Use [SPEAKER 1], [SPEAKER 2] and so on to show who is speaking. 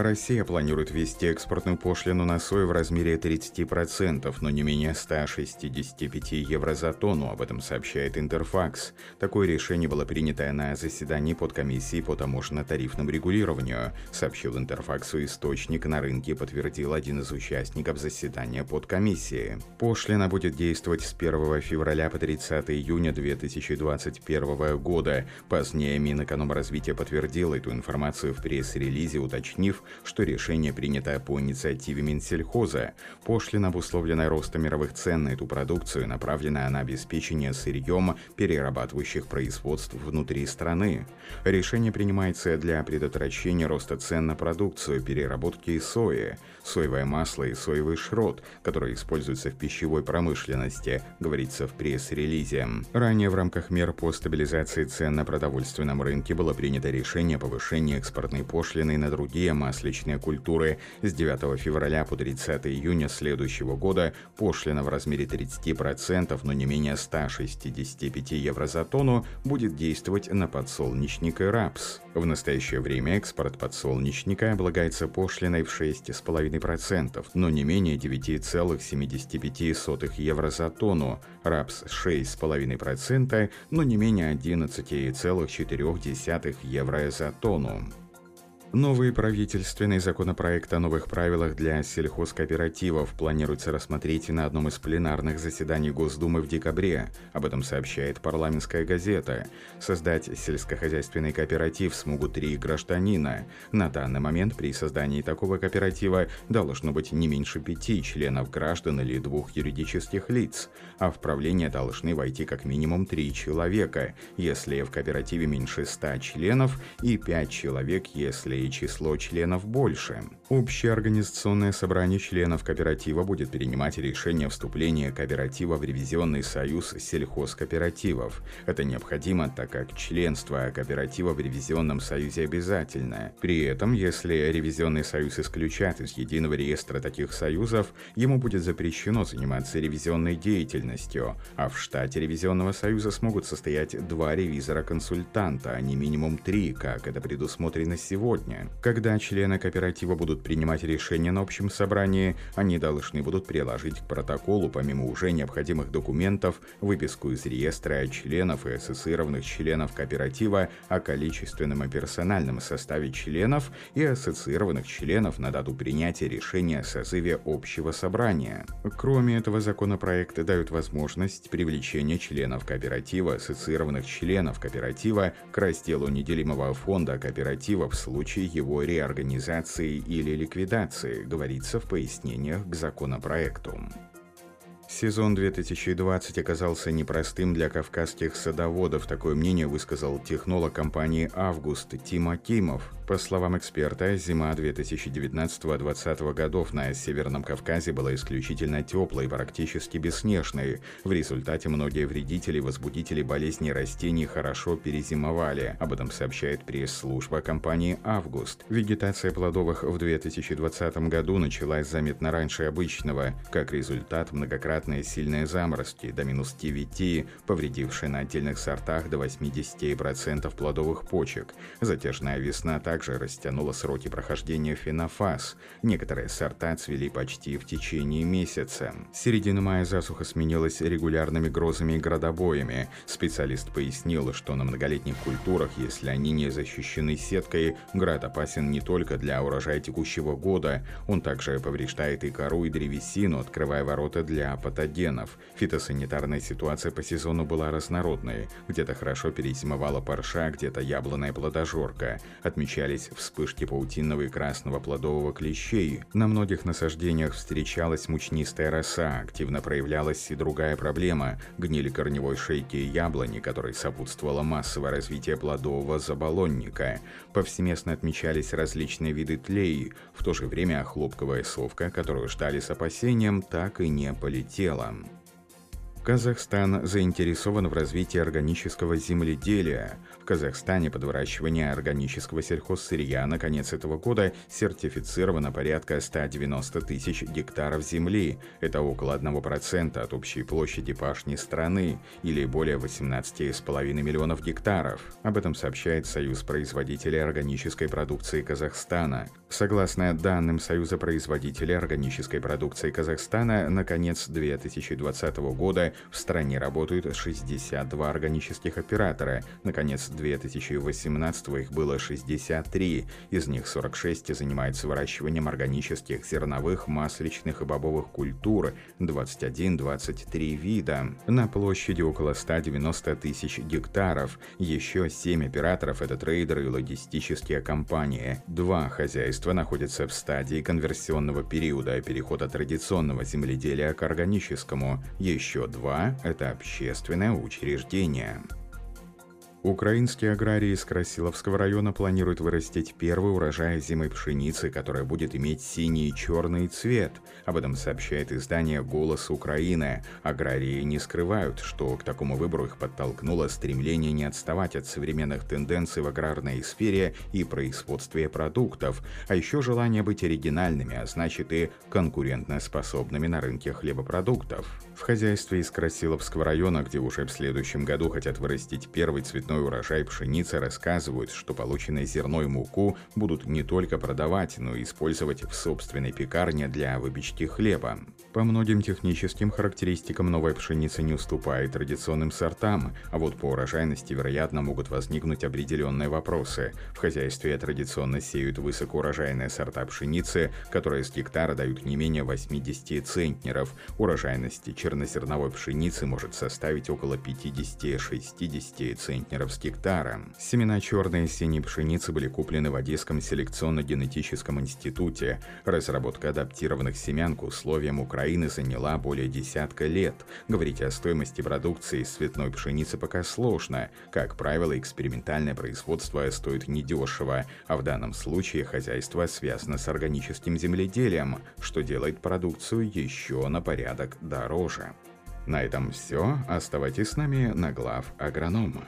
[SPEAKER 1] Россия планирует ввести экспортную пошлину на сою в размере 30%, но не менее 165 евро за тонну, об этом сообщает Интерфакс. Такое решение было принято на заседании подкомиссии по таможенно-тарифному регулированию, сообщил Интерфаксу источник на рынке, подтвердил один из участников заседания подкомиссии. Пошлина будет действовать с 1 февраля по 30 июня 2021 года. Позднее Минэкономразвития подтвердил эту информацию в пресс-релизе, уточнив, что решение принято по инициативе Минсельхоза. Пошлина, обусловленная ростом мировых цен на эту продукцию, направлена на обеспечение сырьем перерабатывающих производств внутри страны. Решение принимается для предотвращения роста цен на продукцию переработки сои, соевое масло и соевый шрот, которые используются в пищевой промышленности, говорится в пресс-релизе. Ранее в рамках мер по стабилизации цен на продовольственном рынке было принято решение о повышении экспортной пошлины на другие масла масличной культуры. С 9 февраля по 30 июня следующего года пошлина в размере 30%, но не менее 165 евро за тонну, будет действовать на подсолнечник и рапс. В настоящее время экспорт подсолнечника облагается пошлиной в 6,5%, но не менее 9,75 евро за тонну, рапс 6,5%, но не менее 11,4 евро за тонну. Новый правительственный законопроект о новых правилах для сельхозкооперативов планируется рассмотреть на одном из пленарных заседаний Госдумы в декабре. Об этом сообщает парламентская газета. Создать сельскохозяйственный кооператив смогут три гражданина. На данный момент при создании такого кооператива должно быть не меньше пяти членов граждан или двух юридических лиц, а в правление должны войти как минимум три человека, если в кооперативе меньше ста членов, и пять человек, если и число членов больше. Общее организационное собрание членов кооператива будет принимать решение вступления кооператива в ревизионный союз сельхозкооперативов. Это необходимо, так как членство кооператива в ревизионном союзе обязательно. При этом, если ревизионный союз исключат из единого реестра таких союзов, ему будет запрещено заниматься ревизионной деятельностью, а в штате ревизионного союза смогут состоять два ревизора-консультанта, а не минимум три, как это предусмотрено сегодня сегодня. Когда члены кооператива будут принимать решения на общем собрании, они должны будут приложить к протоколу, помимо уже необходимых документов, выписку из реестра членов и ассоциированных членов кооператива о количественном и персональном составе членов и ассоциированных членов на дату принятия решения о созыве общего собрания. Кроме этого, законопроекты дают возможность привлечения членов кооператива, ассоциированных членов кооператива к разделу неделимого фонда кооператива в случае случае его реорганизации или ликвидации, говорится в пояснениях к законопроекту. Сезон 2020 оказался непростым для кавказских садоводов. Такое мнение высказал технолог компании «Август» Тим Акимов. По словам эксперта, зима 2019-2020 годов на Северном Кавказе была исключительно теплой, практически бесснежной. В результате многие вредители возбудители болезней растений хорошо перезимовали. Об этом сообщает пресс-служба компании «Август». Вегетация плодовых в 2020 году началась заметно раньше обычного. Как результат, многократные сильные заморозки до минус 9, повредившие на отдельных сортах до 80% плодовых почек. Затяжная весна также также растянула сроки прохождения фенофаз. Некоторые сорта цвели почти в течение месяца. С середины мая засуха сменилась регулярными грозами и градобоями. Специалист пояснил, что на многолетних культурах, если они не защищены сеткой, град опасен не только для урожая текущего года, он также повреждает и кору, и древесину, открывая ворота для патогенов. Фитосанитарная ситуация по сезону была разнородной. Где-то хорошо перезимовала парша, где-то яблонная плодожорка. Отмечали встречались вспышки паутинного и красного плодового клещей. На многих насаждениях встречалась мучнистая роса, активно проявлялась и другая проблема – гнили корневой шейки яблони, которой сопутствовало массовое развитие плодового заболонника. Повсеместно отмечались различные виды тлей, в то же время хлопковая совка, которую ждали с опасением, так и не полетела. Казахстан заинтересован в развитии органического земледелия. В Казахстане под выращивание органического сельхозсырья на конец этого года сертифицировано порядка 190 тысяч гектаров земли. Это около 1% от общей площади пашни страны, или более 18,5 миллионов гектаров. Об этом сообщает Союз производителей органической продукции Казахстана. Согласно данным Союза производителей органической продукции Казахстана, на конец 2020 года в стране работают 62 органических оператора. На конец 2018 их было 63. Из них 46 занимаются выращиванием органических зерновых, масличных и бобовых культур, 21-23 вида. На площади около 190 тысяч гектаров. Еще 7 операторов – это трейдеры и логистические компании. Два хозяйства находятся в стадии конверсионного периода перехода традиционного земледелия к органическому. Еще два 2 – это общественное учреждение. Украинские аграрии из Красиловского района планируют вырастить первый урожай зимой пшеницы, которая будет иметь синий и черный цвет. Об этом сообщает издание «Голос Украины». Аграрии не скрывают, что к такому выбору их подтолкнуло стремление не отставать от современных тенденций в аграрной сфере и производстве продуктов, а еще желание быть оригинальными, а значит и конкурентоспособными на рынке хлебопродуктов. В хозяйстве из Красиловского района, где уже в следующем году хотят вырастить первый цветной очередной урожай пшеницы рассказывают, что полученное зерно и муку будут не только продавать, но и использовать в собственной пекарне для выпечки хлеба. По многим техническим характеристикам новая пшеница не уступает традиционным сортам, а вот по урожайности, вероятно, могут возникнуть определенные вопросы. В хозяйстве традиционно сеют высокоурожайные сорта пшеницы, которые с гектара дают не менее 80 центнеров. Урожайность чернозерновой пшеницы может составить около 50-60 центнеров с гектара. Семена черной и синей пшеницы были куплены в Одесском селекционно-генетическом институте. Разработка адаптированных семян к условиям Украины заняла более десятка лет. Говорить о стоимости продукции из цветной пшеницы пока сложно. Как правило, экспериментальное производство стоит недешево, а в данном случае хозяйство связано с органическим земледелием, что делает продукцию еще на порядок дороже. На этом все. Оставайтесь с нами на глав агронома.